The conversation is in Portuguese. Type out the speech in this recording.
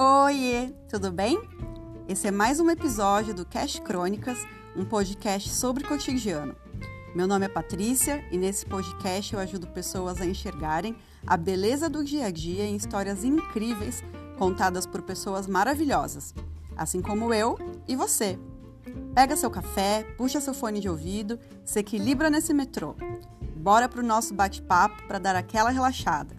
Oiê, tudo bem? Esse é mais um episódio do Cash Crônicas, um podcast sobre cotidiano. Meu nome é Patrícia e nesse podcast eu ajudo pessoas a enxergarem a beleza do dia a dia em histórias incríveis contadas por pessoas maravilhosas, assim como eu e você. Pega seu café, puxa seu fone de ouvido, se equilibra nesse metrô. Bora pro nosso bate-papo para dar aquela relaxada.